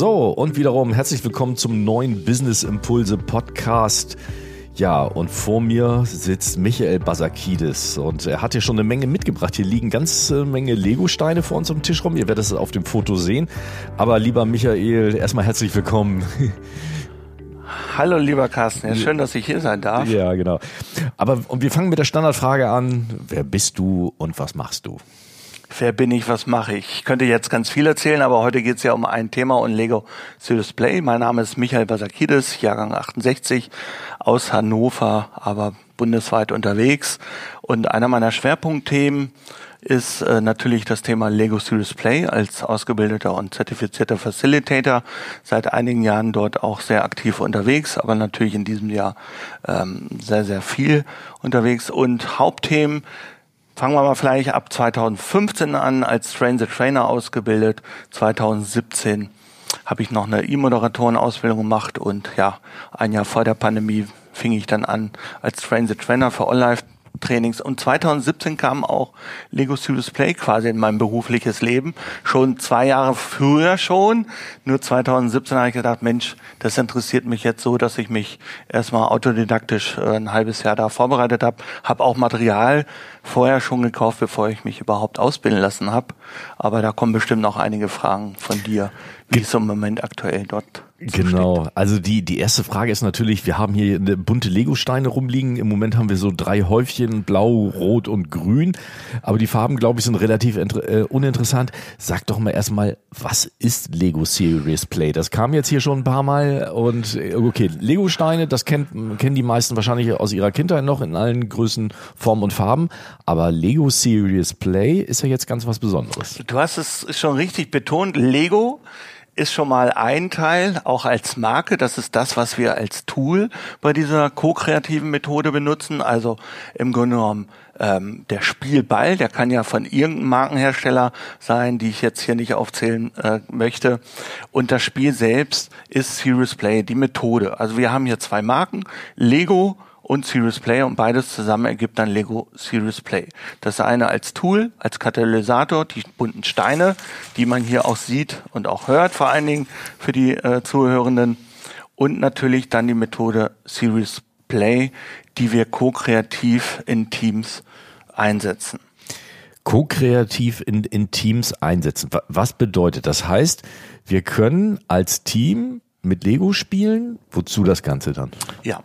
So, und wiederum herzlich willkommen zum neuen Business Impulse Podcast. Ja, und vor mir sitzt Michael Basakidis und er hat hier schon eine Menge mitgebracht. Hier liegen ganz äh, Menge Lego-Steine vor uns am Tisch rum. Ihr werdet es auf dem Foto sehen. Aber lieber Michael, erstmal herzlich willkommen. Hallo lieber Carsten, ja, schön, dass ich hier sein darf. Ja, genau. Aber und wir fangen mit der Standardfrage an. Wer bist du und was machst du? Wer bin ich, was mache ich? Ich könnte jetzt ganz viel erzählen, aber heute geht es ja um ein Thema und Lego Serious Play. Mein Name ist Michael Basakidis, Jahrgang 68, aus Hannover, aber bundesweit unterwegs. Und einer meiner Schwerpunktthemen ist äh, natürlich das Thema Lego Serious Play als ausgebildeter und zertifizierter Facilitator. Seit einigen Jahren dort auch sehr aktiv unterwegs, aber natürlich in diesem Jahr ähm, sehr, sehr viel unterwegs. Und Hauptthemen fangen wir mal vielleicht ab 2015 an, als Train the Trainer ausgebildet. 2017 habe ich noch eine E-Moderatoren-Ausbildung gemacht und ja, ein Jahr vor der Pandemie fing ich dann an als Train the Trainer für Online Trainings. Und 2017 kam auch Lego Serious Play quasi in mein berufliches Leben. Schon zwei Jahre früher schon. Nur 2017 habe ich gedacht, Mensch, das interessiert mich jetzt so, dass ich mich erstmal autodidaktisch äh, ein halbes Jahr da vorbereitet habe. Habe auch Material vorher schon gekauft, bevor ich mich überhaupt ausbilden lassen habe. Aber da kommen bestimmt noch einige Fragen von dir, wie es im Moment aktuell dort Genau. Also die, die erste Frage ist natürlich, wir haben hier bunte Lego-Steine rumliegen. Im Moment haben wir so drei Häufchen, blau, rot und grün. Aber die Farben, glaube ich, sind relativ äh, uninteressant. Sag doch mal erstmal, was ist Lego Serious Play? Das kam jetzt hier schon ein paar Mal. Und äh, okay, Lego-Steine, das kennt, kennen die meisten wahrscheinlich aus ihrer Kindheit noch in allen Größen, Formen und Farben. Aber Lego Serious Play ist ja jetzt ganz was Besonderes. Du hast es schon richtig betont. Lego ist schon mal ein Teil, auch als Marke. Das ist das, was wir als Tool bei dieser ko-kreativen Methode benutzen. Also im Grunde genommen ähm, der Spielball, der kann ja von irgendeinem Markenhersteller sein, die ich jetzt hier nicht aufzählen äh, möchte. Und das Spiel selbst ist Serious Play, die Methode. Also wir haben hier zwei Marken, Lego und Serious Play und beides zusammen ergibt dann Lego Serious Play. Das eine als Tool, als Katalysator, die bunten Steine, die man hier auch sieht und auch hört, vor allen Dingen für die äh, Zuhörenden. Und natürlich dann die Methode Serious Play, die wir ko-kreativ in Teams einsetzen. Co-kreativ in, in Teams einsetzen. Was bedeutet das? Heißt, wir können als Team mit Lego spielen. Wozu das Ganze dann? Ja,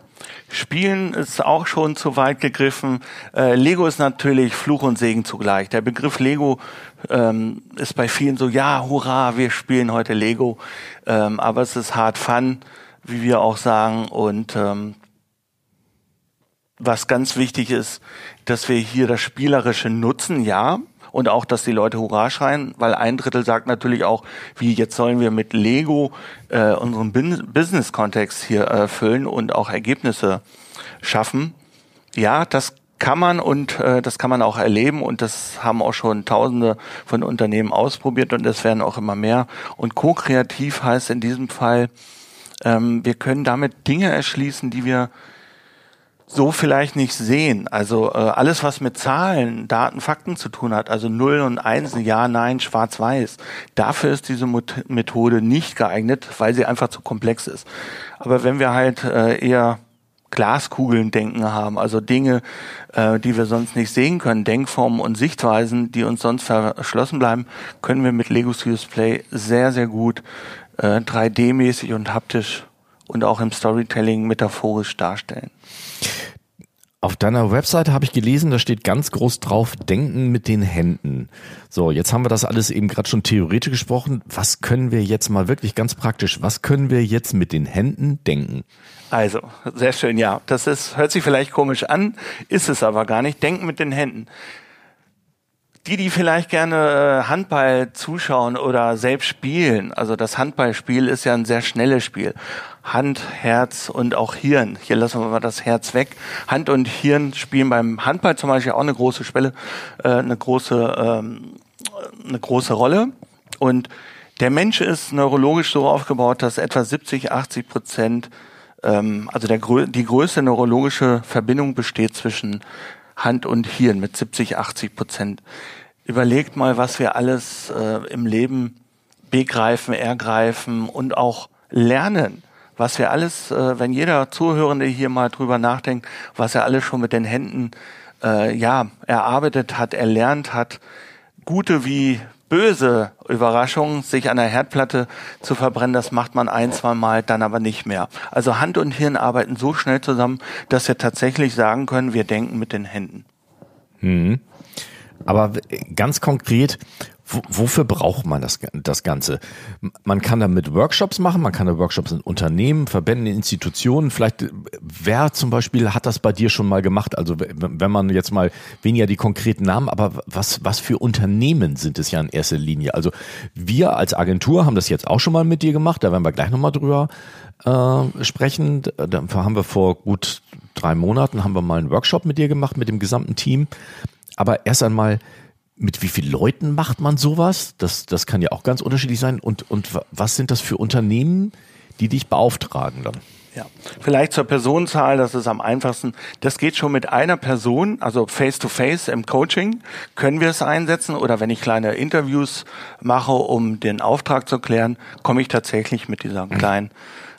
Spielen ist auch schon zu weit gegriffen. Äh, Lego ist natürlich Fluch und Segen zugleich. Der Begriff Lego ähm, ist bei vielen so, ja, hurra, wir spielen heute Lego. Ähm, aber es ist hart Fun, wie wir auch sagen. Und ähm, was ganz wichtig ist, dass wir hier das Spielerische nutzen, ja, und auch, dass die Leute Hurra schreien, weil ein Drittel sagt natürlich auch, wie jetzt sollen wir mit Lego äh, unseren Business-Kontext hier erfüllen und auch Ergebnisse schaffen. Ja, das kann man und äh, das kann man auch erleben und das haben auch schon Tausende von Unternehmen ausprobiert und es werden auch immer mehr. Und co-kreativ heißt in diesem Fall, ähm, wir können damit Dinge erschließen, die wir so vielleicht nicht sehen. Also äh, alles, was mit Zahlen, Daten, Fakten zu tun hat, also Null und Einsen, Ja, Nein, Schwarz-Weiß, dafür ist diese Methode nicht geeignet, weil sie einfach zu komplex ist. Aber wenn wir halt äh, eher Glaskugeln denken haben, also Dinge, äh, die wir sonst nicht sehen können, Denkformen und Sichtweisen, die uns sonst verschlossen bleiben, können wir mit Lego Serious Play sehr, sehr gut äh, 3D-mäßig und haptisch und auch im Storytelling metaphorisch darstellen. Auf deiner Webseite habe ich gelesen, da steht ganz groß drauf, denken mit den Händen. So, jetzt haben wir das alles eben gerade schon theoretisch gesprochen. Was können wir jetzt mal wirklich ganz praktisch, was können wir jetzt mit den Händen denken? Also, sehr schön, ja. Das ist, hört sich vielleicht komisch an, ist es aber gar nicht. Denken mit den Händen die, die vielleicht gerne äh, Handball zuschauen oder selbst spielen, also das Handballspiel ist ja ein sehr schnelles Spiel. Hand, Herz und auch Hirn. Hier lassen wir mal das Herz weg. Hand und Hirn spielen beim Handball zum Beispiel auch eine große Spelle, äh, eine große, ähm, eine große Rolle. Und der Mensch ist neurologisch so aufgebaut, dass etwa 70, 80 Prozent, ähm, also der, die größte neurologische Verbindung besteht zwischen Hand und Hirn mit 70, 80 Prozent. Überlegt mal, was wir alles äh, im Leben begreifen, ergreifen und auch lernen was wir alles, äh, wenn jeder Zuhörende hier mal drüber nachdenkt, was er alles schon mit den Händen äh, ja erarbeitet hat, erlernt hat, gute wie böse Überraschung, sich an der Herdplatte zu verbrennen, das macht man ein, zwei Mal, dann aber nicht mehr. Also Hand und Hirn arbeiten so schnell zusammen, dass wir tatsächlich sagen können, wir denken mit den Händen. Mhm. Aber ganz konkret, wofür braucht man das, das Ganze? Man kann damit Workshops machen, man kann da Workshops in Unternehmen, Verbänden, Institutionen. Vielleicht, wer zum Beispiel hat das bei dir schon mal gemacht? Also wenn man jetzt mal weniger die konkreten Namen, aber was, was für Unternehmen sind es ja in erster Linie? Also wir als Agentur haben das jetzt auch schon mal mit dir gemacht, da werden wir gleich nochmal drüber äh, sprechen. Da haben wir vor gut drei Monaten haben wir mal einen Workshop mit dir gemacht, mit dem gesamten Team. Aber erst einmal, mit wie vielen Leuten macht man sowas? Das, das kann ja auch ganz unterschiedlich sein. Und, und was sind das für Unternehmen, die dich beauftragen dann? Ja, vielleicht zur Personenzahl, das ist am einfachsten. Das geht schon mit einer Person, also face-to-face -face im Coaching können wir es einsetzen oder wenn ich kleine Interviews mache, um den Auftrag zu klären, komme ich tatsächlich mit dieser kleinen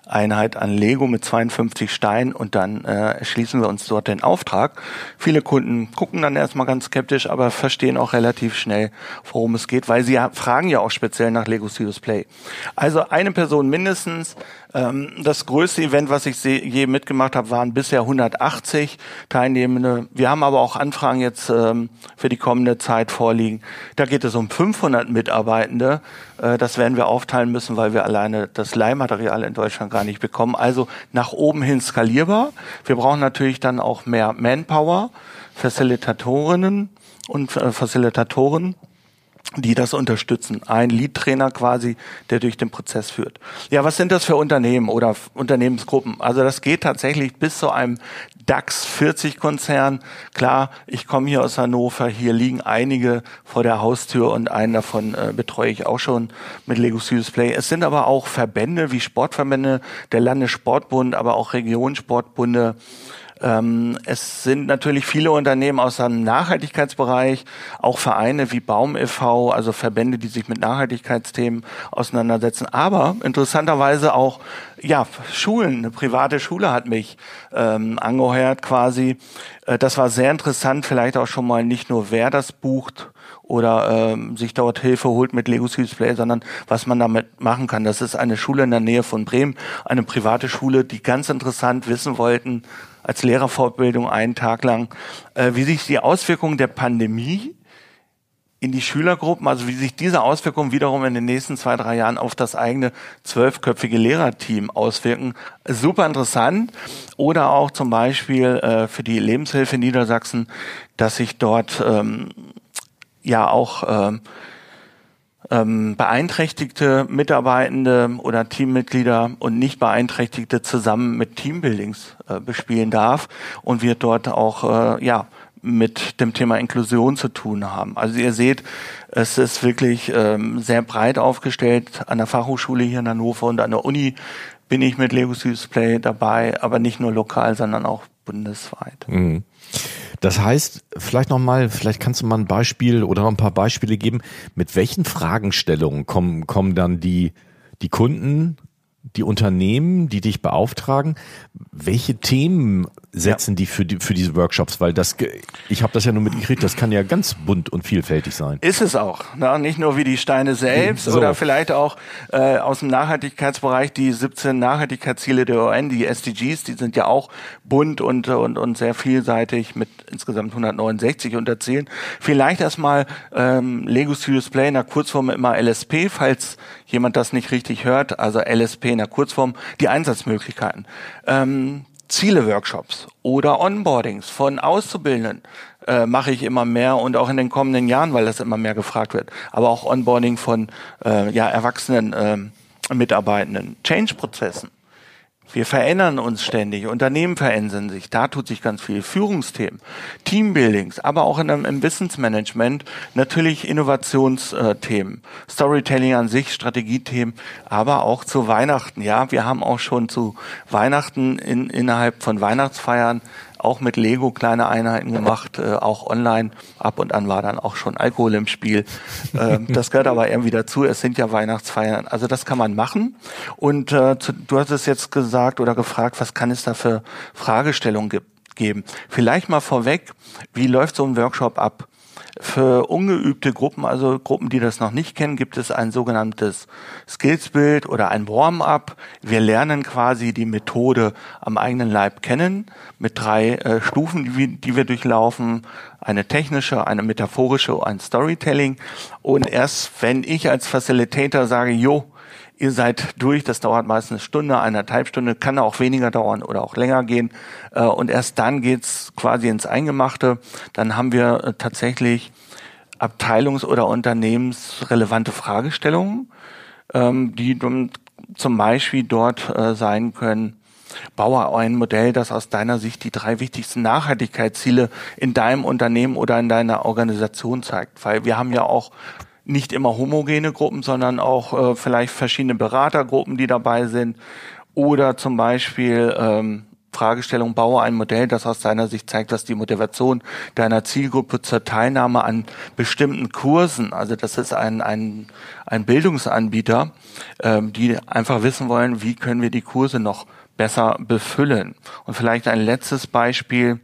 Einheit an Lego mit 52 Steinen und dann äh, schließen wir uns dort den Auftrag. Viele Kunden gucken dann erstmal ganz skeptisch, aber verstehen auch relativ schnell, worum es geht, weil sie fragen ja auch speziell nach Lego Serious Play. Also eine Person mindestens, das größte Event, was ich je mitgemacht habe, waren bisher 180 Teilnehmende. Wir haben aber auch Anfragen jetzt ähm, für die kommende Zeit vorliegen. Da geht es um 500 Mitarbeitende. Äh, das werden wir aufteilen müssen, weil wir alleine das Leihmaterial in Deutschland gar nicht bekommen. Also nach oben hin skalierbar. Wir brauchen natürlich dann auch mehr Manpower, Facilitatorinnen und äh, Facilitatoren die das unterstützen. Ein Lead-Trainer quasi, der durch den Prozess führt. Ja, was sind das für Unternehmen oder Unternehmensgruppen? Also das geht tatsächlich bis zu einem DAX 40 Konzern. Klar, ich komme hier aus Hannover, hier liegen einige vor der Haustür und einen davon äh, betreue ich auch schon mit Lego Serious Play. Es sind aber auch Verbände wie Sportverbände, der Landessportbund, aber auch Regionssportbunde, ähm, es sind natürlich viele Unternehmen aus dem Nachhaltigkeitsbereich, auch Vereine wie Baum e.V., also Verbände, die sich mit Nachhaltigkeitsthemen auseinandersetzen. Aber interessanterweise auch ja Schulen. Eine private Schule hat mich ähm, angeheuert quasi. Äh, das war sehr interessant. Vielleicht auch schon mal nicht nur wer das bucht oder ähm, sich dort Hilfe holt mit Lego Display, sondern was man damit machen kann. Das ist eine Schule in der Nähe von Bremen, eine private Schule, die ganz interessant wissen wollten, als Lehrerfortbildung einen Tag lang, äh, wie sich die Auswirkungen der Pandemie in die Schülergruppen, also wie sich diese Auswirkungen wiederum in den nächsten zwei, drei Jahren auf das eigene zwölfköpfige Lehrerteam auswirken. Super interessant. Oder auch zum Beispiel äh, für die Lebenshilfe in Niedersachsen, dass sich dort ähm, ja auch ähm, ähm, beeinträchtigte Mitarbeitende oder Teammitglieder und nicht beeinträchtigte zusammen mit Teambuildings äh, bespielen darf und wir dort auch äh, ja mit dem Thema Inklusion zu tun haben. Also ihr seht, es ist wirklich ähm, sehr breit aufgestellt. An der Fachhochschule hier in Hannover und an der Uni bin ich mit Lego Display dabei, aber nicht nur lokal, sondern auch bundesweit. Mhm. Das heißt, vielleicht nochmal, vielleicht kannst du mal ein Beispiel oder noch ein paar Beispiele geben, mit welchen Fragestellungen kommen, kommen dann die, die Kunden, die Unternehmen, die dich beauftragen, welche Themen setzen ja. die für die für diese Workshops? Weil das, ich habe das ja nur mitgekriegt, das kann ja ganz bunt und vielfältig sein. Ist es auch. Na, nicht nur wie die Steine selbst so. oder vielleicht auch äh, aus dem Nachhaltigkeitsbereich die 17 Nachhaltigkeitsziele der UN, die SDGs, die sind ja auch bunt und und und sehr vielseitig mit insgesamt 169 Unterzielen. Vielleicht erstmal ähm, Lego Serious Play in der Kurzform immer LSP, falls jemand das nicht richtig hört, also LSP in der Kurzform, die Einsatzmöglichkeiten. Ähm, Ziele-Workshops oder Onboardings von Auszubildenden äh, mache ich immer mehr und auch in den kommenden Jahren, weil das immer mehr gefragt wird. Aber auch Onboarding von äh, ja, erwachsenen äh, Mitarbeitenden, Change-Prozessen. Wir verändern uns ständig, Unternehmen verändern sich, da tut sich ganz viel. Führungsthemen, Teambuildings, aber auch in einem, im Wissensmanagement natürlich Innovationsthemen, Storytelling an sich, Strategiethemen, aber auch zu Weihnachten. Ja, wir haben auch schon zu Weihnachten in, innerhalb von Weihnachtsfeiern auch mit Lego kleine Einheiten gemacht, äh, auch online. Ab und an war dann auch schon Alkohol im Spiel. Ähm, das gehört aber irgendwie dazu. Es sind ja Weihnachtsfeiern. Also das kann man machen. Und äh, zu, du hast es jetzt gesagt oder gefragt, was kann es da für Fragestellungen geben? Vielleicht mal vorweg, wie läuft so ein Workshop ab? Für ungeübte Gruppen, also Gruppen, die das noch nicht kennen, gibt es ein sogenanntes Skillsbild oder ein Warm-up. Wir lernen quasi die Methode am eigenen Leib kennen mit drei äh, Stufen, die wir, die wir durchlaufen. Eine technische, eine metaphorische, ein Storytelling. Und erst wenn ich als Facilitator sage, jo, ihr seid durch, das dauert meistens eine Stunde, eineinhalb Stunde, kann auch weniger dauern oder auch länger gehen. Äh, und erst dann geht's quasi ins Eingemachte. Dann haben wir äh, tatsächlich abteilungs- oder unternehmensrelevante Fragestellungen, ähm, die zum Beispiel dort äh, sein können, baue ein Modell, das aus deiner Sicht die drei wichtigsten Nachhaltigkeitsziele in deinem Unternehmen oder in deiner Organisation zeigt. Weil wir haben ja auch nicht immer homogene Gruppen, sondern auch äh, vielleicht verschiedene Beratergruppen, die dabei sind. Oder zum Beispiel ähm, Fragestellung, baue ein Modell, das aus deiner Sicht zeigt, dass die Motivation deiner Zielgruppe zur Teilnahme an bestimmten Kursen, also das ist ein, ein, ein Bildungsanbieter, ähm, die einfach wissen wollen, wie können wir die Kurse noch besser befüllen. Und vielleicht ein letztes Beispiel,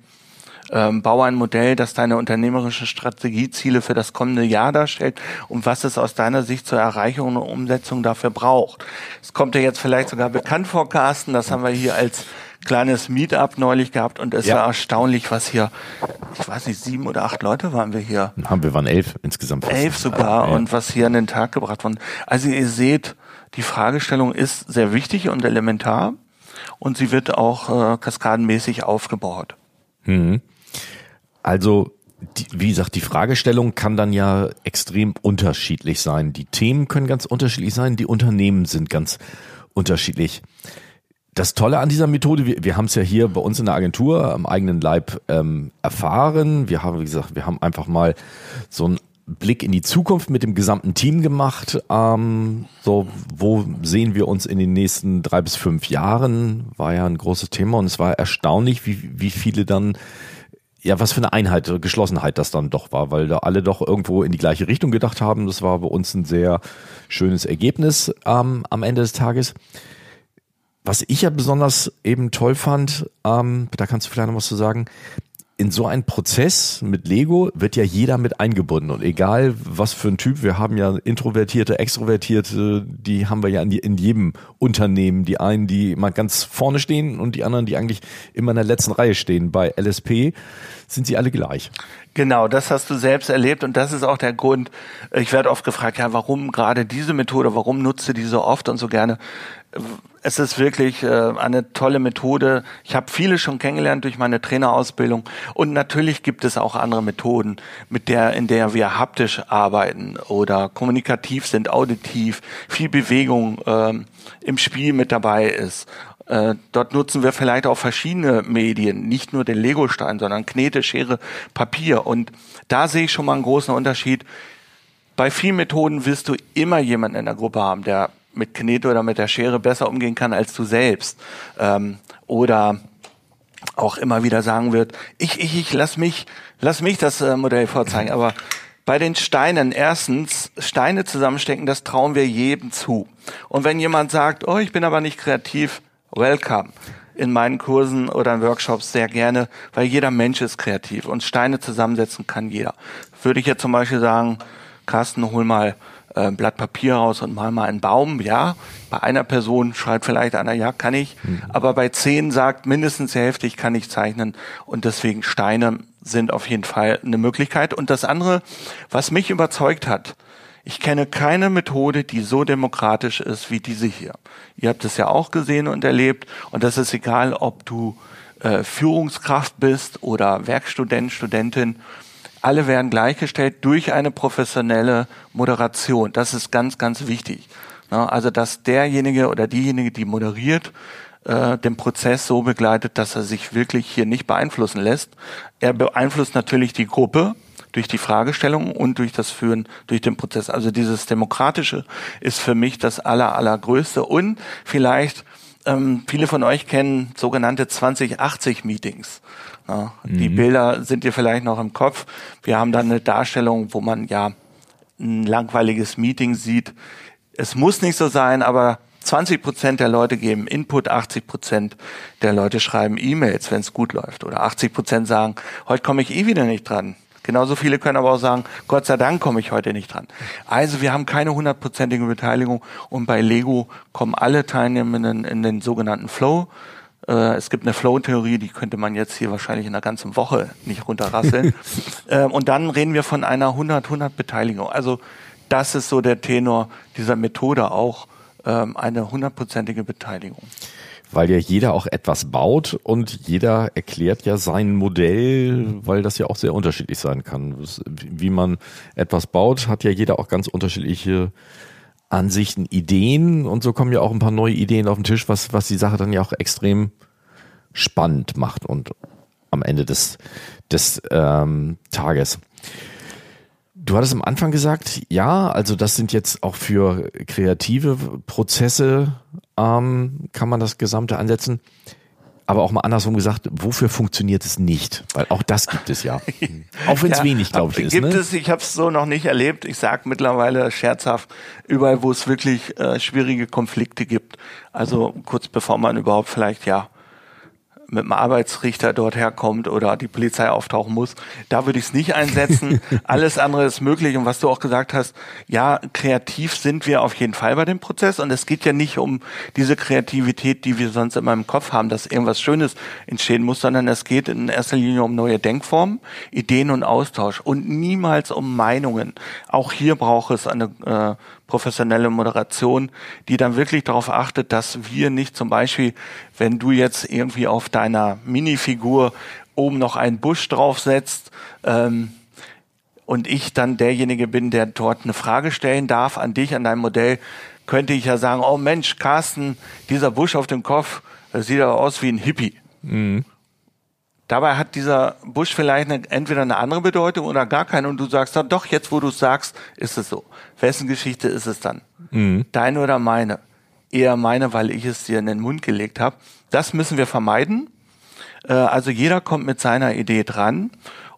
ähm, baue ein Modell, das deine unternehmerischen Strategieziele für das kommende Jahr darstellt und was es aus deiner Sicht zur Erreichung und Umsetzung dafür braucht. Es kommt dir jetzt vielleicht sogar bekannt vor, Carsten, das haben wir hier als kleines Meetup neulich gehabt und es ja. war erstaunlich, was hier, ich weiß nicht, sieben oder acht Leute waren wir hier. Haben wir waren elf insgesamt. Elf sogar ja. und was hier an den Tag gebracht worden. Also ihr seht, die Fragestellung ist sehr wichtig und elementar und sie wird auch äh, kaskadenmäßig aufgebaut. Mhm. Also, die, wie gesagt, die Fragestellung kann dann ja extrem unterschiedlich sein. Die Themen können ganz unterschiedlich sein, die Unternehmen sind ganz unterschiedlich. Das Tolle an dieser Methode, wir, wir haben es ja hier bei uns in der Agentur am eigenen Leib ähm, erfahren. Wir haben, wie gesagt, wir haben einfach mal so einen Blick in die Zukunft mit dem gesamten Team gemacht. Ähm, so, wo sehen wir uns in den nächsten drei bis fünf Jahren? War ja ein großes Thema und es war erstaunlich, wie, wie viele dann ja, was für eine Einheit, Geschlossenheit das dann doch war, weil da alle doch irgendwo in die gleiche Richtung gedacht haben. Das war bei uns ein sehr schönes Ergebnis ähm, am Ende des Tages. Was ich ja besonders eben toll fand, ähm, da kannst du vielleicht noch was zu sagen, in so einen Prozess mit Lego wird ja jeder mit eingebunden und egal was für ein Typ, wir haben ja introvertierte, extrovertierte, die haben wir ja in, jedem Unternehmen, die einen, die mal ganz vorne stehen und die anderen, die eigentlich immer in der letzten Reihe stehen. Bei LSP sind sie alle gleich. Genau, das hast du selbst erlebt und das ist auch der Grund. Ich werde oft gefragt, ja, warum gerade diese Methode, warum nutzt du die so oft und so gerne? Es ist wirklich äh, eine tolle Methode. Ich habe viele schon kennengelernt durch meine Trainerausbildung und natürlich gibt es auch andere Methoden, mit der in der wir haptisch arbeiten oder kommunikativ sind, auditiv, viel Bewegung ähm, im Spiel mit dabei ist äh, dort nutzen wir vielleicht auch verschiedene Medien, nicht nur den Legostein, sondern Knete, Schere, Papier. Und da sehe ich schon mal einen großen Unterschied. Bei vielen Methoden wirst du immer jemanden in der Gruppe haben, der mit Knete oder mit der Schere besser umgehen kann als du selbst. Ähm, oder auch immer wieder sagen wird, ich, ich, ich, lass mich, lass mich das äh, Modell vorzeigen. Aber bei den Steinen, erstens, Steine zusammenstecken, das trauen wir jedem zu. Und wenn jemand sagt, oh, ich bin aber nicht kreativ, welcome in meinen Kursen oder in Workshops sehr gerne, weil jeder Mensch ist kreativ und Steine zusammensetzen kann jeder. Würde ich jetzt zum Beispiel sagen, Carsten, hol mal äh, Blatt Papier raus und mal mal einen Baum, ja. Bei einer Person schreibt vielleicht einer, ja, kann ich. Mhm. Aber bei zehn sagt mindestens die Hälfte, ich kann nicht zeichnen. Und deswegen Steine sind auf jeden Fall eine Möglichkeit. Und das andere, was mich überzeugt hat, ich kenne keine Methode, die so demokratisch ist wie diese hier. Ihr habt es ja auch gesehen und erlebt und das ist egal, ob du äh, Führungskraft bist oder Werkstudent, Studentin. Alle werden gleichgestellt durch eine professionelle Moderation. Das ist ganz, ganz wichtig. Also, dass derjenige oder diejenige, die moderiert, äh, den Prozess so begleitet, dass er sich wirklich hier nicht beeinflussen lässt. Er beeinflusst natürlich die Gruppe, durch die Fragestellung und durch das Führen, durch den Prozess. Also dieses Demokratische ist für mich das aller, allergrößte und vielleicht ähm, viele von euch kennen sogenannte 2080-Meetings. Ja, mhm. Die Bilder sind dir vielleicht noch im Kopf. Wir haben dann eine Darstellung, wo man ja ein langweiliges Meeting sieht. Es muss nicht so sein, aber 20 Prozent der Leute geben Input, 80 Prozent der Leute schreiben E-Mails, wenn es gut läuft. Oder 80 Prozent sagen, heute komme ich eh wieder nicht dran. Genauso viele können aber auch sagen, Gott sei Dank komme ich heute nicht dran. Also wir haben keine hundertprozentige Beteiligung und bei Lego kommen alle Teilnehmenden in den sogenannten Flow. Äh, es gibt eine Flow-Theorie, die könnte man jetzt hier wahrscheinlich in einer ganzen Woche nicht runterrasseln. Ähm, und dann reden wir von einer 100-100 Beteiligung. Also das ist so der Tenor dieser Methode auch, ähm, eine hundertprozentige Beteiligung weil ja jeder auch etwas baut und jeder erklärt ja sein Modell, weil das ja auch sehr unterschiedlich sein kann. Wie man etwas baut, hat ja jeder auch ganz unterschiedliche Ansichten, Ideen und so kommen ja auch ein paar neue Ideen auf den Tisch, was, was die Sache dann ja auch extrem spannend macht und am Ende des, des ähm, Tages. Du hattest am Anfang gesagt, ja, also das sind jetzt auch für kreative Prozesse, ähm, kann man das Gesamte ansetzen. Aber auch mal andersrum gesagt, wofür funktioniert es nicht? Weil auch das gibt es ja. auch wenn es ja, wenig, glaube ich, ist. Gibt ne? es, ich habe es so noch nicht erlebt. Ich sage mittlerweile scherzhaft, überall, wo es wirklich äh, schwierige Konflikte gibt. Also kurz bevor man überhaupt vielleicht ja mit dem Arbeitsrichter dort herkommt oder die Polizei auftauchen muss. Da würde ich es nicht einsetzen. Alles andere ist möglich. Und was du auch gesagt hast, ja, kreativ sind wir auf jeden Fall bei dem Prozess. Und es geht ja nicht um diese Kreativität, die wir sonst immer im Kopf haben, dass irgendwas Schönes entstehen muss, sondern es geht in erster Linie um neue Denkformen, Ideen und Austausch und niemals um Meinungen. Auch hier braucht es eine äh, professionelle Moderation, die dann wirklich darauf achtet, dass wir nicht zum Beispiel, wenn du jetzt irgendwie auf deiner Minifigur oben noch einen Busch draufsetzt, ähm, und ich dann derjenige bin, der dort eine Frage stellen darf an dich, an dein Modell, könnte ich ja sagen, oh Mensch, Carsten, dieser Busch auf dem Kopf, das sieht aber aus wie ein Hippie. Mhm. Dabei hat dieser Busch vielleicht eine, entweder eine andere Bedeutung oder gar keine und du sagst dann, doch, jetzt wo du es sagst, ist es so. Wessen Geschichte ist es dann? Mhm. Deine oder meine? Eher meine, weil ich es dir in den Mund gelegt habe. Das müssen wir vermeiden. Äh, also jeder kommt mit seiner Idee dran.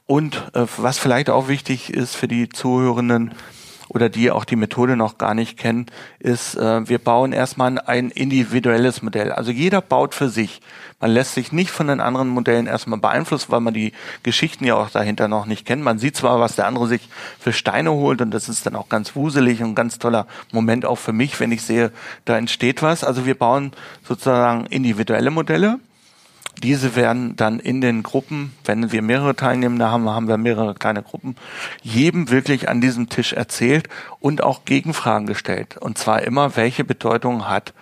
Und äh, was vielleicht auch wichtig ist für die Zuhörenden, oder die auch die Methode noch gar nicht kennen, ist, äh, wir bauen erstmal ein individuelles Modell. Also jeder baut für sich. Man lässt sich nicht von den anderen Modellen erstmal beeinflussen, weil man die Geschichten ja auch dahinter noch nicht kennt. Man sieht zwar, was der andere sich für Steine holt und das ist dann auch ganz wuselig und ganz toller Moment auch für mich, wenn ich sehe, da entsteht was. Also wir bauen sozusagen individuelle Modelle diese werden dann in den Gruppen, wenn wir mehrere Teilnehmende haben, haben wir mehrere kleine Gruppen, jedem wirklich an diesem Tisch erzählt und auch Gegenfragen gestellt. Und zwar immer, welche Bedeutung hat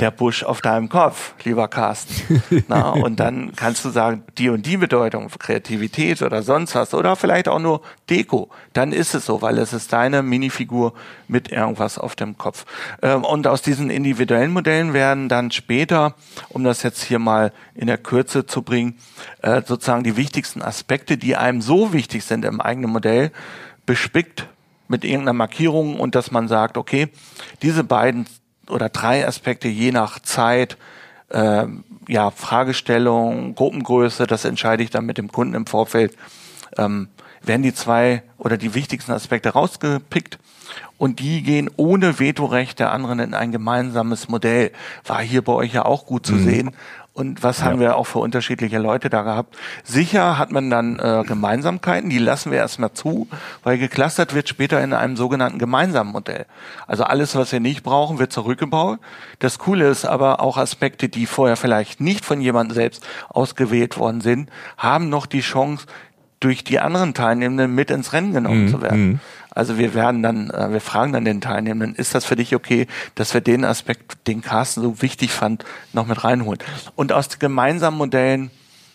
der Busch auf deinem Kopf, lieber Carsten. Na, und dann kannst du sagen, die und die Bedeutung, Kreativität oder sonst was oder vielleicht auch nur Deko. Dann ist es so, weil es ist deine Minifigur mit irgendwas auf dem Kopf. Ähm, und aus diesen individuellen Modellen werden dann später, um das jetzt hier mal in der Kürze zu bringen, äh, sozusagen die wichtigsten Aspekte, die einem so wichtig sind im eigenen Modell, bespickt mit irgendeiner Markierung und dass man sagt, okay, diese beiden oder drei Aspekte je nach Zeit, äh, ja, Fragestellung, Gruppengröße, das entscheide ich dann mit dem Kunden im Vorfeld, ähm, werden die zwei oder die wichtigsten Aspekte rausgepickt und die gehen ohne Vetorecht der anderen in ein gemeinsames Modell. War hier bei euch ja auch gut zu mhm. sehen. Und was haben wir auch für unterschiedliche Leute da gehabt? Sicher hat man dann äh, Gemeinsamkeiten, die lassen wir erstmal zu, weil geclustert wird später in einem sogenannten gemeinsamen Modell. Also alles, was wir nicht brauchen, wird zurückgebaut. Das Coole ist aber auch Aspekte, die vorher vielleicht nicht von jemandem selbst ausgewählt worden sind, haben noch die Chance, durch die anderen Teilnehmenden mit ins Rennen genommen mhm. zu werden. Also wir werden dann, äh, wir fragen dann den Teilnehmenden, ist das für dich okay, dass wir den Aspekt, den Carsten so wichtig fand, noch mit reinholen? Und aus gemeinsamen Modellen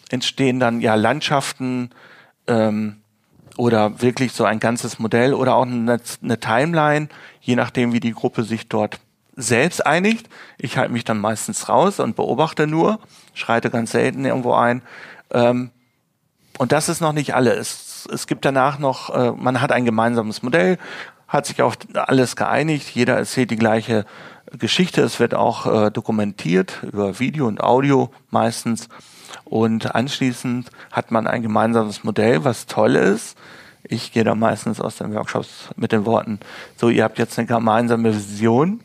entstehen dann ja Landschaften ähm, oder wirklich so ein ganzes Modell oder auch eine, eine Timeline, je nachdem, wie die Gruppe sich dort selbst einigt. Ich halte mich dann meistens raus und beobachte nur, schreite ganz selten irgendwo ein. Ähm, und das ist noch nicht alles. Es gibt danach noch, äh, man hat ein gemeinsames Modell, hat sich auf alles geeinigt. Jeder erzählt die gleiche Geschichte. Es wird auch äh, dokumentiert über Video und Audio meistens. Und anschließend hat man ein gemeinsames Modell, was toll ist. Ich gehe da meistens aus den Workshops mit den Worten, so ihr habt jetzt eine gemeinsame Vision,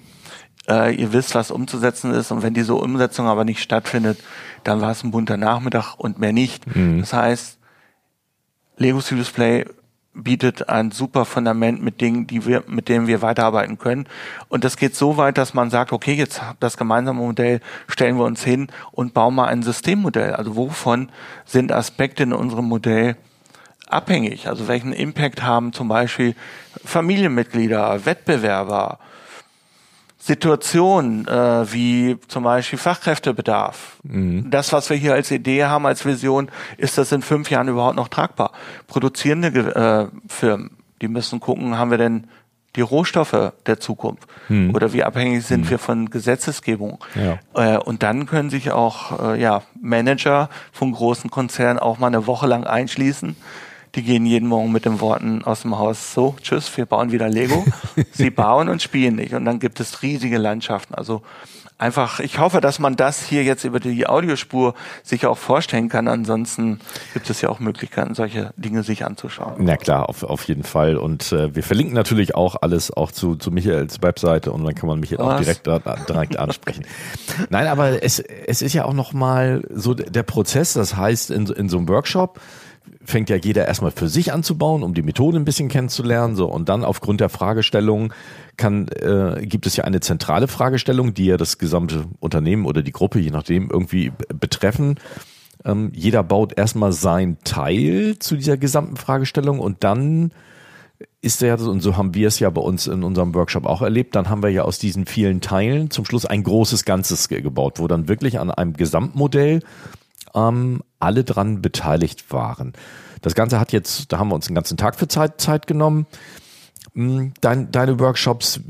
äh, ihr wisst, was umzusetzen ist und wenn diese Umsetzung aber nicht stattfindet, dann war es ein bunter Nachmittag und mehr nicht. Mhm. Das heißt, Lego Serious Play bietet ein super Fundament mit Dingen, die wir, mit denen wir weiterarbeiten können. Und das geht so weit, dass man sagt, okay, jetzt das gemeinsame Modell stellen wir uns hin und bauen mal ein Systemmodell. Also wovon sind Aspekte in unserem Modell abhängig? Also welchen Impact haben zum Beispiel Familienmitglieder, Wettbewerber, Situationen äh, wie zum Beispiel Fachkräftebedarf. Mhm. Das, was wir hier als Idee haben, als Vision, ist das in fünf Jahren überhaupt noch tragbar? Produzierende äh, Firmen, die müssen gucken, haben wir denn die Rohstoffe der Zukunft? Mhm. Oder wie abhängig sind mhm. wir von Gesetzesgebung? Ja. Äh, und dann können sich auch äh, ja, Manager von großen Konzernen auch mal eine Woche lang einschließen die gehen jeden Morgen mit den Worten aus dem Haus, so, tschüss, wir bauen wieder Lego. Sie bauen und spielen nicht. Und dann gibt es riesige Landschaften. Also einfach, ich hoffe, dass man das hier jetzt über die Audiospur sich auch vorstellen kann. Ansonsten gibt es ja auch Möglichkeiten, solche Dinge sich anzuschauen. Na klar, auf, auf jeden Fall. Und äh, wir verlinken natürlich auch alles auch zu, zu Michaels Webseite und dann kann man Michael Was? auch direkt, direkt ansprechen. Nein, aber es, es ist ja auch nochmal so der Prozess. Das heißt, in, in so einem Workshop, fängt ja jeder erstmal für sich an zu bauen, um die Methode ein bisschen kennenzulernen. So und dann aufgrund der Fragestellung kann äh, gibt es ja eine zentrale Fragestellung, die ja das gesamte Unternehmen oder die Gruppe, je nachdem, irgendwie betreffen. Ähm, jeder baut erstmal sein Teil zu dieser gesamten Fragestellung und dann ist ja, und so haben wir es ja bei uns in unserem Workshop auch erlebt, dann haben wir ja aus diesen vielen Teilen zum Schluss ein großes Ganzes gebaut, wo dann wirklich an einem Gesamtmodell ähm, alle dran beteiligt waren. Das Ganze hat jetzt, da haben wir uns einen ganzen Tag für Zeit, Zeit genommen. Hm, dein, deine Workshops,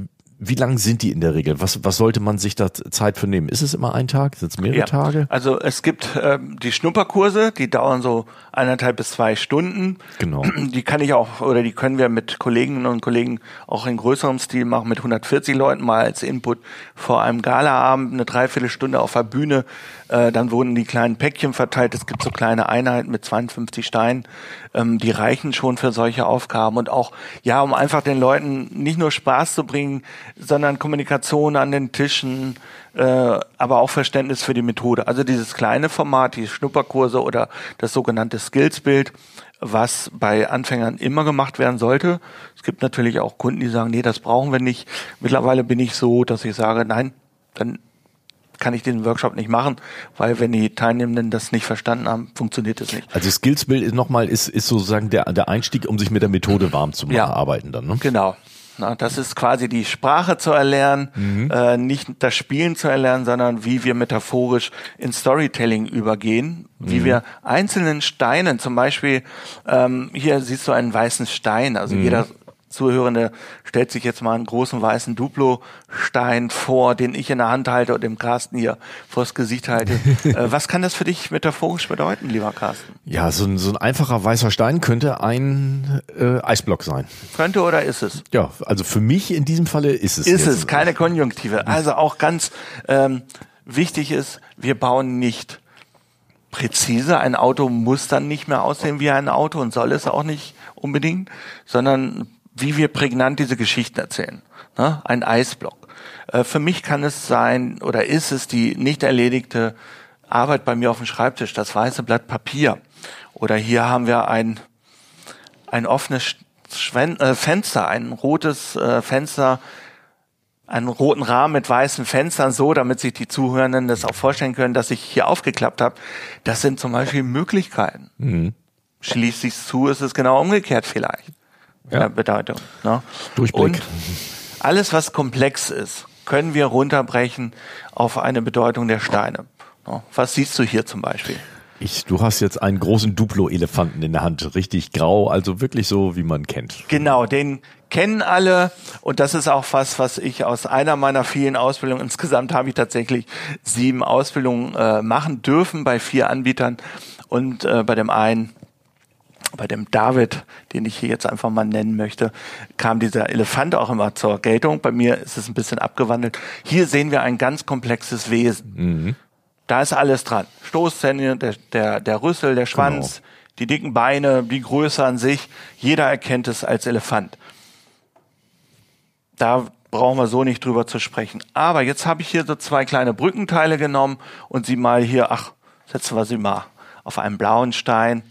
wie lang sind die in der Regel? Was, was sollte man sich da Zeit für nehmen? Ist es immer ein Tag? Sind es mehrere ja, Tage? Also es gibt ähm, die Schnupperkurse, die dauern so eineinhalb bis zwei Stunden. Genau. Die kann ich auch oder die können wir mit Kolleginnen und Kollegen auch in größerem Stil machen, mit 140 Leuten mal als Input vor einem Galaabend, eine Dreiviertelstunde auf der Bühne. Äh, dann wurden die kleinen Päckchen verteilt. Es gibt so kleine Einheiten mit 52 Steinen. Ähm, die reichen schon für solche Aufgaben und auch, ja, um einfach den Leuten nicht nur Spaß zu bringen, sondern Kommunikation an den Tischen, äh, aber auch Verständnis für die Methode. Also dieses kleine Format, die Schnupperkurse oder das sogenannte Skillsbild, was bei Anfängern immer gemacht werden sollte. Es gibt natürlich auch Kunden, die sagen, nee, das brauchen wir nicht. Mittlerweile bin ich so, dass ich sage, nein, dann kann ich den Workshop nicht machen, weil wenn die Teilnehmenden das nicht verstanden haben, funktioniert das nicht. Also Skillsbild ist nochmal, ist, ist sozusagen der, der Einstieg, um sich mit der Methode warm zu ja. arbeiten dann, ne? Genau. Na, das ist quasi die Sprache zu erlernen, mhm. äh, nicht das Spielen zu erlernen, sondern wie wir metaphorisch in Storytelling übergehen, wie mhm. wir einzelnen Steinen, zum Beispiel ähm, hier siehst du einen weißen Stein, also mhm. jeder Zuhörende stellt sich jetzt mal einen großen weißen Duplo-Stein vor, den ich in der Hand halte und dem Carsten hier vors Gesicht halte. äh, was kann das für dich metaphorisch bedeuten, lieber Carsten? Ja, so ein, so ein einfacher weißer Stein könnte ein äh, Eisblock sein. Könnte oder ist es? Ja, also für mich in diesem Falle ist es. Ist es, keine Konjunktive. Also auch ganz ähm, wichtig ist, wir bauen nicht präzise. Ein Auto muss dann nicht mehr aussehen wie ein Auto und soll es auch nicht unbedingt, sondern wie wir prägnant diese Geschichten erzählen. Ne? Ein Eisblock. Äh, für mich kann es sein oder ist es die nicht erledigte Arbeit bei mir auf dem Schreibtisch, das weiße Blatt Papier. Oder hier haben wir ein, ein offenes Schwen äh, Fenster, ein rotes äh, Fenster, einen roten Rahmen mit weißen Fenstern, so, damit sich die Zuhörenden das auch vorstellen können, dass ich hier aufgeklappt habe. Das sind zum Beispiel Möglichkeiten. Mhm. Schließt sich zu, ist es genau umgekehrt vielleicht ja. Bedeutung. Ne? Durchblick. Und alles, was komplex ist, können wir runterbrechen auf eine Bedeutung der Steine. Ne? Was siehst du hier zum Beispiel? Ich, du hast jetzt einen großen Duplo-Elefanten in der Hand, richtig grau, also wirklich so, wie man kennt. Genau, den kennen alle und das ist auch was, was ich aus einer meiner vielen Ausbildungen, insgesamt habe ich tatsächlich sieben Ausbildungen äh, machen dürfen bei vier Anbietern und äh, bei dem einen bei dem David, den ich hier jetzt einfach mal nennen möchte, kam dieser Elefant auch immer zur Geltung. Bei mir ist es ein bisschen abgewandelt. Hier sehen wir ein ganz komplexes Wesen. Mhm. Da ist alles dran. Stoßzähne, der, der, der Rüssel, der Schwanz, genau. die dicken Beine, die Größe an sich. Jeder erkennt es als Elefant. Da brauchen wir so nicht drüber zu sprechen. Aber jetzt habe ich hier so zwei kleine Brückenteile genommen und sie mal hier, ach, setzen wir sie mal auf einen blauen Stein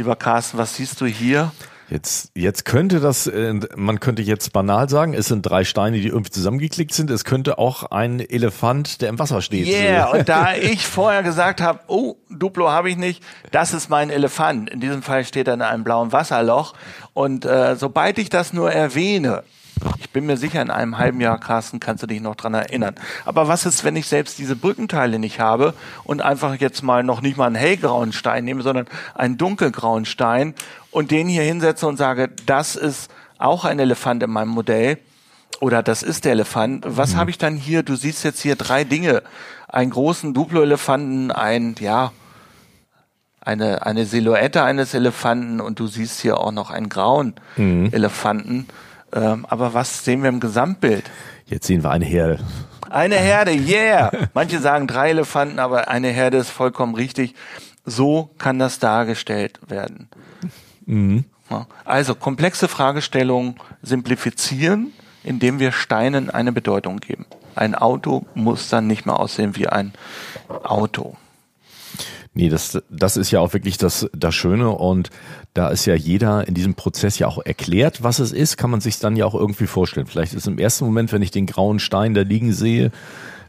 Lieber Carsten, was siehst du hier? Jetzt, jetzt könnte das, äh, man könnte jetzt banal sagen, es sind drei Steine, die irgendwie zusammengeklickt sind. Es könnte auch ein Elefant, der im Wasser steht. Yeah, und da ich vorher gesagt habe, oh, Duplo habe ich nicht, das ist mein Elefant. In diesem Fall steht er in einem blauen Wasserloch. Und äh, sobald ich das nur erwähne, ich bin mir sicher, in einem halben Jahr, Carsten, kannst du dich noch dran erinnern. Aber was ist, wenn ich selbst diese Brückenteile nicht habe und einfach jetzt mal noch nicht mal einen hellgrauen Stein nehme, sondern einen dunkelgrauen Stein und den hier hinsetze und sage, das ist auch ein Elefant in meinem Modell oder das ist der Elefant. Was mhm. habe ich dann hier? Du siehst jetzt hier drei Dinge. Einen großen Duplo-Elefanten, ein, ja, eine, eine Silhouette eines Elefanten und du siehst hier auch noch einen grauen mhm. Elefanten. Ähm, aber was sehen wir im Gesamtbild? Jetzt sehen wir eine Herde. Eine Herde, yeah! Manche sagen drei Elefanten, aber eine Herde ist vollkommen richtig. So kann das dargestellt werden. Mhm. Also komplexe Fragestellungen simplifizieren, indem wir Steinen eine Bedeutung geben. Ein Auto muss dann nicht mehr aussehen wie ein Auto. Nee, das, das ist ja auch wirklich das, das Schöne und da ist ja jeder in diesem Prozess ja auch erklärt, was es ist, kann man sich dann ja auch irgendwie vorstellen. Vielleicht ist im ersten Moment, wenn ich den grauen Stein da liegen sehe,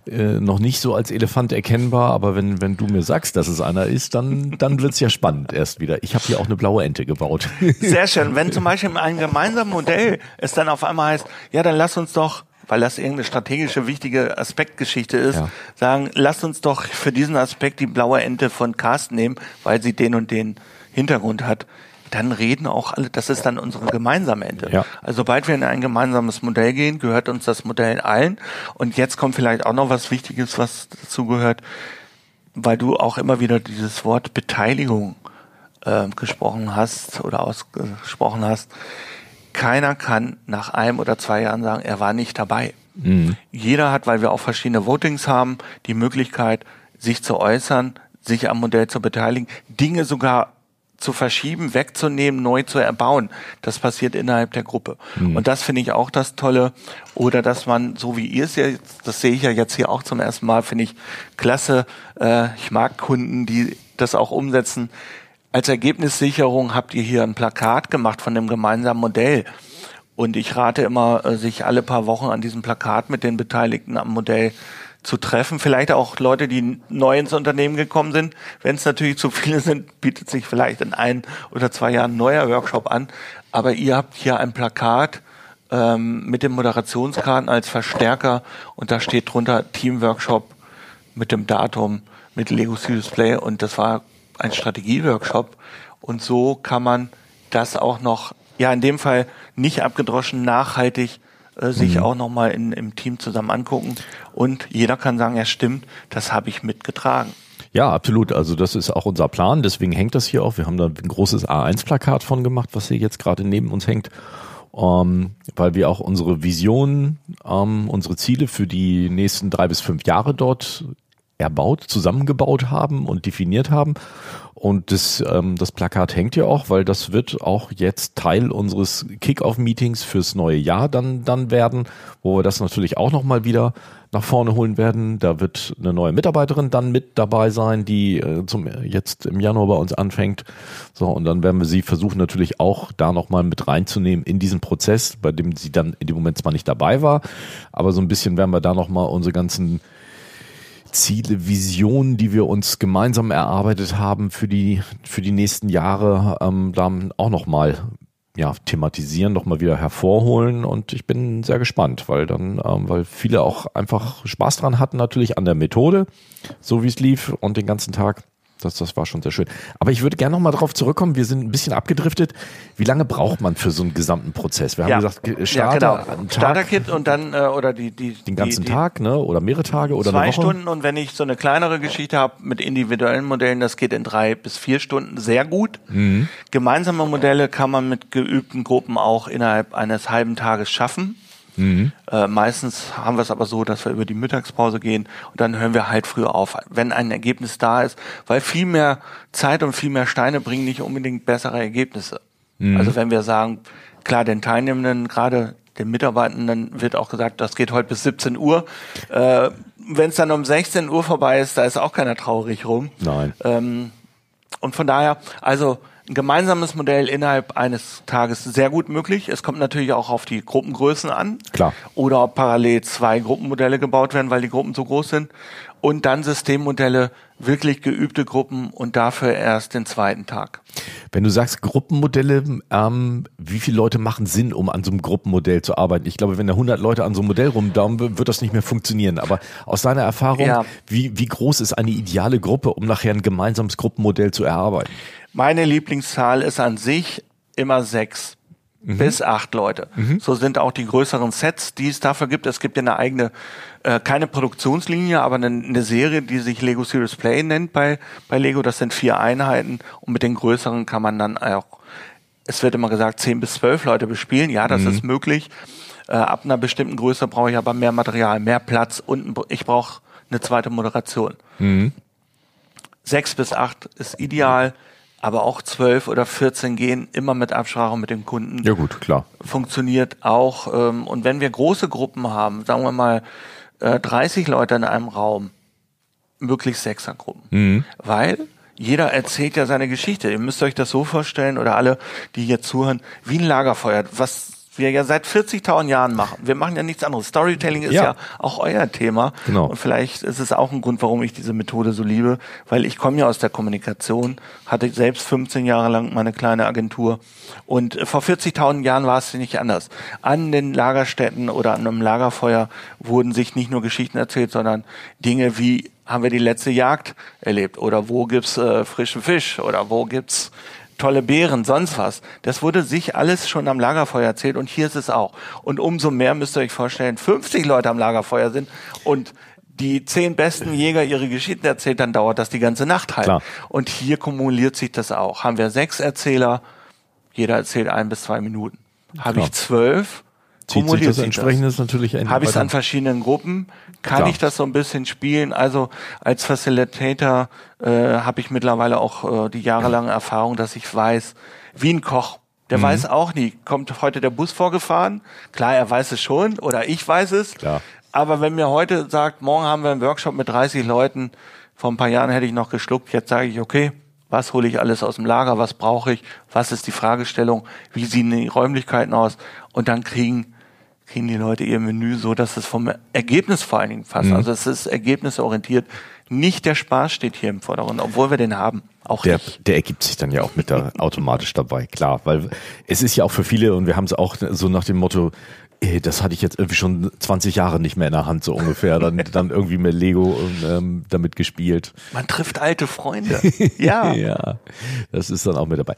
äh, noch nicht so als Elefant erkennbar, aber wenn, wenn du mir sagst, dass es einer ist, dann, dann wird's ja spannend erst wieder. Ich habe hier auch eine blaue Ente gebaut. Sehr schön. Wenn zum Beispiel in einem gemeinsamen Modell es dann auf einmal heißt, ja, dann lass uns doch weil das irgendeine strategische wichtige Aspektgeschichte ist, ja. sagen, lasst uns doch für diesen Aspekt die blaue Ente von Carsten nehmen, weil sie den und den Hintergrund hat. Dann reden auch alle, das ist dann unsere gemeinsame Ente. Ja. Also sobald wir in ein gemeinsames Modell gehen, gehört uns das Modell allen. Und jetzt kommt vielleicht auch noch was Wichtiges, was dazu gehört, weil du auch immer wieder dieses Wort Beteiligung äh, gesprochen hast oder ausgesprochen hast keiner kann nach einem oder zwei Jahren sagen, er war nicht dabei. Mhm. Jeder hat, weil wir auch verschiedene Votings haben, die Möglichkeit, sich zu äußern, sich am Modell zu beteiligen, Dinge sogar zu verschieben, wegzunehmen, neu zu erbauen. Das passiert innerhalb der Gruppe. Mhm. Und das finde ich auch das Tolle. Oder dass man, so wie ihr es jetzt, das sehe ich ja jetzt hier auch zum ersten Mal, finde ich klasse. Äh, ich mag Kunden, die das auch umsetzen, als Ergebnissicherung habt ihr hier ein Plakat gemacht von dem gemeinsamen Modell. Und ich rate immer, äh, sich alle paar Wochen an diesem Plakat mit den Beteiligten am Modell zu treffen. Vielleicht auch Leute, die neu ins Unternehmen gekommen sind. Wenn es natürlich zu viele sind, bietet sich vielleicht in ein oder zwei Jahren ein neuer Workshop an. Aber ihr habt hier ein Plakat ähm, mit dem Moderationskarten als Verstärker und da steht drunter Teamworkshop mit dem Datum mit Lego Serious Play und das war ein Strategieworkshop und so kann man das auch noch, ja in dem Fall nicht abgedroschen, nachhaltig äh, sich mhm. auch nochmal im Team zusammen angucken und jeder kann sagen, ja stimmt, das habe ich mitgetragen. Ja, absolut. Also das ist auch unser Plan. Deswegen hängt das hier auch. Wir haben da ein großes A1-Plakat von gemacht, was hier jetzt gerade neben uns hängt. Ähm, weil wir auch unsere Visionen, ähm, unsere Ziele für die nächsten drei bis fünf Jahre dort erbaut, zusammengebaut haben und definiert haben. Und das, ähm, das Plakat hängt ja auch, weil das wird auch jetzt Teil unseres Kick-Off-Meetings fürs neue Jahr dann, dann werden, wo wir das natürlich auch nochmal wieder nach vorne holen werden. Da wird eine neue Mitarbeiterin dann mit dabei sein, die äh, zum, jetzt im Januar bei uns anfängt. So, und dann werden wir sie versuchen natürlich auch da nochmal mit reinzunehmen in diesen Prozess, bei dem sie dann in dem Moment zwar nicht dabei war, aber so ein bisschen werden wir da nochmal unsere ganzen Ziele, Visionen, die wir uns gemeinsam erarbeitet haben für die, für die nächsten Jahre, ähm, da auch nochmal ja, thematisieren, nochmal wieder hervorholen und ich bin sehr gespannt, weil dann, ähm, weil viele auch einfach Spaß dran hatten, natürlich an der Methode, so wie es lief und den ganzen Tag. Das, das war schon sehr schön. Aber ich würde gerne noch mal darauf zurückkommen. Wir sind ein bisschen abgedriftet. Wie lange braucht man für so einen gesamten Prozess? Wir haben Ja. gesagt, Starter, ja, genau. Starter-Kit und dann, äh, oder die, die, den ganzen die, die Tag, ne? Oder mehrere Tage oder zwei? Stunden und wenn ich so eine kleinere Geschichte habe mit individuellen Modellen, das geht in drei bis vier Stunden sehr gut. Mhm. Gemeinsame Modelle kann man mit geübten Gruppen auch innerhalb eines halben Tages schaffen. Mhm. Äh, meistens haben wir es aber so, dass wir über die Mittagspause gehen und dann hören wir halt früher auf, wenn ein Ergebnis da ist, weil viel mehr Zeit und viel mehr Steine bringen nicht unbedingt bessere Ergebnisse. Mhm. Also wenn wir sagen, klar, den Teilnehmenden, gerade den Mitarbeitenden wird auch gesagt, das geht heute bis 17 Uhr. Äh, wenn es dann um 16 Uhr vorbei ist, da ist auch keiner traurig rum. Nein. Ähm, und von daher, also ein gemeinsames Modell innerhalb eines Tages sehr gut möglich. Es kommt natürlich auch auf die Gruppengrößen an. Klar. Oder ob parallel zwei Gruppenmodelle gebaut werden, weil die Gruppen so groß sind. Und dann Systemmodelle, wirklich geübte Gruppen und dafür erst den zweiten Tag. Wenn du sagst Gruppenmodelle, ähm, wie viele Leute machen Sinn, um an so einem Gruppenmodell zu arbeiten? Ich glaube, wenn da 100 Leute an so einem Modell rumdauern, wird das nicht mehr funktionieren. Aber aus deiner Erfahrung, Ja. wie, wie groß ist eine ideale Gruppe, um nachher ein gemeinsames Gruppenmodell zu erarbeiten? Meine Lieblingszahl ist an sich immer sechs. Bis acht Leute. So sind auch die größeren Sets, die es dafür gibt. Es gibt ja eine eigene, äh, keine Produktionslinie, aber eine, eine Serie, die sich Lego Serious Play nennt bei, bei Lego. Das sind vier Einheiten und mit den größeren kann man dann auch, es wird immer gesagt, zehn bis zwölf Leute bespielen. Ja, das ist möglich. Äh, ab einer bestimmten Größe brauche ich aber mehr Material, mehr Platz und ich brauche eine zweite Moderation sechs bis acht ist ideal, aber auch zwölf oder 14 gehen immer mit Absprache mit dem Kunden. Ja gut, klar. Funktioniert auch. Ähm, und wenn wir große Gruppen haben, sagen wir mal äh, 30 Leute in einem Raum, möglichst Sechsergruppen. Weil jeder erzählt ja seine Geschichte. Ihr müsst euch das so vorstellen, oder alle, die hier zuhören, wie ein Lagerfeuer, was wir ja seit 40.000 Jahren machen. Wir machen ja nichts anderes. Storytelling ist Ja. ja, auch euer Thema. Genau. Und vielleicht ist es auch ein Grund, warum ich diese Methode so liebe, weil ich komme ja aus der Kommunikation, hatte selbst 15 Jahre lang meine kleine Agentur und vor 40.000 Jahren war es nicht anders. An den Lagerstätten oder an einem Lagerfeuer wurden sich nicht nur Geschichten erzählt, sondern Dinge wie haben wir die letzte Jagd erlebt oder wo gibt's äh, frischen Fisch oder wo gibt's tolle Beeren, sonst was. Das wurde sich alles schon am Lagerfeuer erzählt und hier ist es auch. Und umso mehr müsst ihr euch vorstellen, 50 Leute am Lagerfeuer sind und die zehn besten Jäger ihre Geschichten erzählt, dann dauert das die ganze Nacht halt. Klar. Und hier kumuliert sich das auch. Haben wir sechs Erzähler, jeder erzählt ein bis zwei Minuten. Habe ich zwölf, Zieht sich das entsprechend ist natürlich ein- habe ich es an verschiedenen Gruppen, kann Klar. ich das so ein bisschen spielen. Also als Facilitator äh, habe ich mittlerweile auch äh, die jahrelange Erfahrung, dass ich weiß, wie ein Koch. Der Mhm. weiß auch nie, kommt heute der Bus vorgefahren? Klar, er weiß es schon oder ich weiß es. Klar. Aber wenn mir heute sagt, morgen haben wir einen Workshop mit 30 Leuten, vor ein paar Jahren hätte ich noch geschluckt, jetzt sage ich, okay, was hole ich alles aus dem Lager, was brauche ich, was ist die Fragestellung, wie sehen die Räumlichkeiten aus und dann kriegen kriegen die Leute ihr Menü so, dass es vom Ergebnis vor allen Dingen passt. Mhm. Also es ist ergebnisorientiert. Nicht der Spaß steht hier im Vordergrund, obwohl wir den haben. Auch der, der ergibt sich dann ja auch mit da automatisch dabei, klar. Weil es ist ja auch für viele, und wir haben es auch so nach dem Motto, ey, das hatte ich jetzt irgendwie schon 20 Jahre nicht mehr in der Hand, so ungefähr. Dann, dann irgendwie mit Lego und, ähm, damit gespielt. Man trifft alte Freunde. ja. ja, das ist dann auch mit dabei.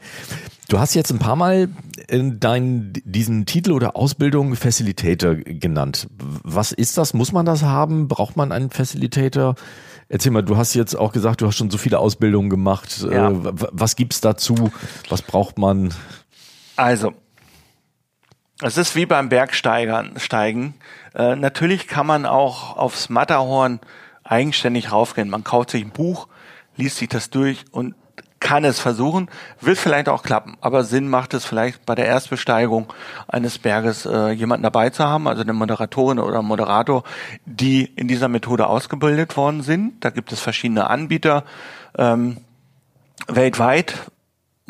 Du hast jetzt ein paar Mal in deinen, diesen Titel oder Ausbildung Facilitator genannt. Was ist das? Muss man das haben? Braucht man einen Facilitator? Erzähl mal, du hast jetzt auch gesagt, du hast schon so viele Ausbildungen gemacht. Ja. Äh, Was gibt's dazu? Was braucht man? Also, es ist wie beim Bergsteigern, steigen. Äh, natürlich kann man auch aufs Matterhorn eigenständig raufgehen. Man kauft sich ein Buch, liest sich das durch und kann es versuchen, wird vielleicht auch klappen, aber Sinn macht es vielleicht bei der Erstbesteigung eines Berges äh, jemanden dabei zu haben, also eine Moderatorin oder Moderator, die in dieser Methode ausgebildet worden sind. Da gibt es verschiedene Anbieter ähm, weltweit.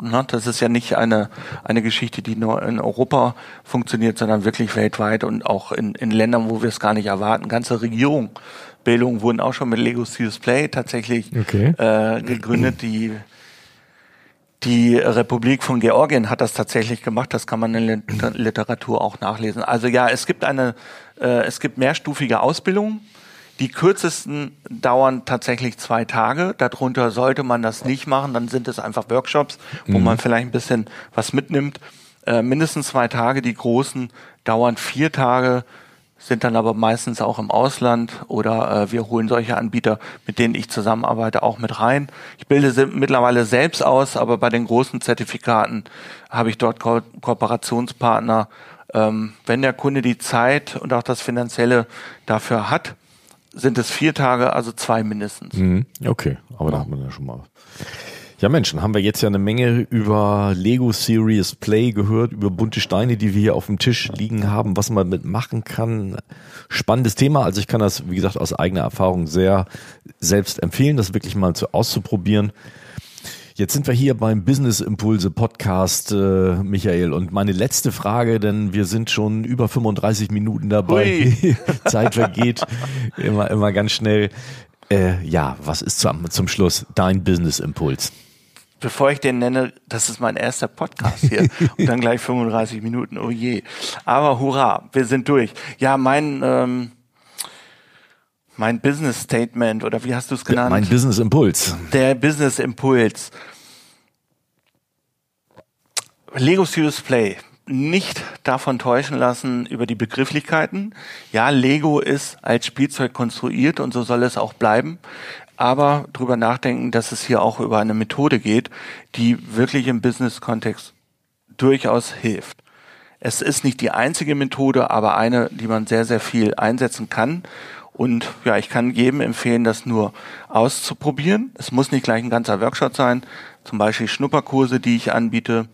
Ne, das ist ja nicht eine, eine Geschichte, die nur in Europa funktioniert, sondern wirklich weltweit und auch in, in Ländern, wo wir es gar nicht erwarten. Ganze Regierungen, Bildungen wurden auch schon mit Lego Serious Play tatsächlich Okay. äh, gegründet. Die, die Republik von Georgien hat das tatsächlich gemacht. Das kann man in der Liter- Literatur auch nachlesen. Also ja, es gibt eine, äh, es gibt mehrstufige Ausbildung. Die kürzesten dauern tatsächlich zwei Tage. Darunter sollte man das nicht machen. Dann sind es einfach Workshops, wo mhm. man vielleicht ein bisschen was mitnimmt. Äh, mindestens zwei Tage. Die großen dauern vier Tage sind dann aber meistens auch im Ausland oder äh, wir holen solche Anbieter, mit denen ich zusammenarbeite, auch mit rein. Ich bilde mittlerweile selbst aus, aber bei den großen Zertifikaten habe ich dort Ko Kooperationspartner. Ähm, wenn der Kunde die Zeit und auch das Finanzielle dafür hat, sind es vier Tage, also zwei mindestens. Mhm. Okay, aber ja. da hat man ja schon mal ja Mensch, dann haben wir jetzt ja eine Menge über Lego Serious Play gehört, über bunte Steine, die wir hier auf dem Tisch liegen haben, was man mitmachen kann. Spannendes Thema. Also ich kann das, wie gesagt, aus eigener Erfahrung sehr selbst empfehlen, das wirklich mal zu auszuprobieren. Jetzt sind wir hier beim Business Impulse Podcast, äh, Michael. Und meine letzte Frage, denn wir sind schon über 35 Minuten dabei. Zeit vergeht immer, immer ganz schnell. Äh, ja, was ist zum, zum Schluss dein Business Impuls? bevor ich den nenne, das ist mein erster Podcast hier und dann gleich 35 Minuten, oh je. Aber hurra, wir sind durch. Ja, mein ähm, mein Business Statement oder wie hast du es genannt? Mein Business Impuls. Der Business Impuls. Lego Serious Play. Nicht davon täuschen lassen über die Begrifflichkeiten. Ja, Lego ist als Spielzeug konstruiert und so soll es auch bleiben aber drüber nachdenken, dass es hier auch über eine Methode geht, die wirklich im Business-Kontext durchaus hilft. Es ist nicht die einzige Methode, aber eine, die man sehr, sehr viel einsetzen kann. Und ja, ich kann jedem empfehlen, das nur auszuprobieren. Es muss nicht gleich ein ganzer Workshop sein. Zum Beispiel Schnupperkurse, die ich anbiete,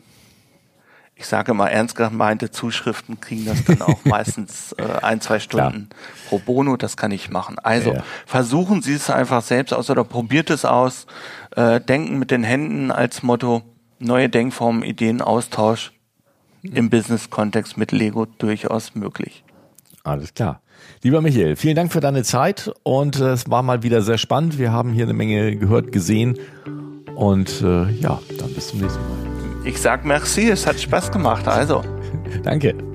ich sage mal ernst gemeinte Zuschriften kriegen das dann auch meistens äh, ein, zwei Stunden Klar. pro Bono, das kann ich machen. Also ja. versuchen Sie es einfach selbst aus oder probiert es aus. Äh, denken mit den Händen als Motto, neue Denkformen, Ideen, Austausch im Business-Kontext mit Lego durchaus möglich. Alles klar. Lieber Michael, vielen Dank für deine Zeit und äh, es war mal wieder sehr spannend. Wir haben hier eine Menge gehört, gesehen und äh, ja, dann bis zum nächsten Mal. Ich sag merci, es hat Spaß gemacht. Also. Danke.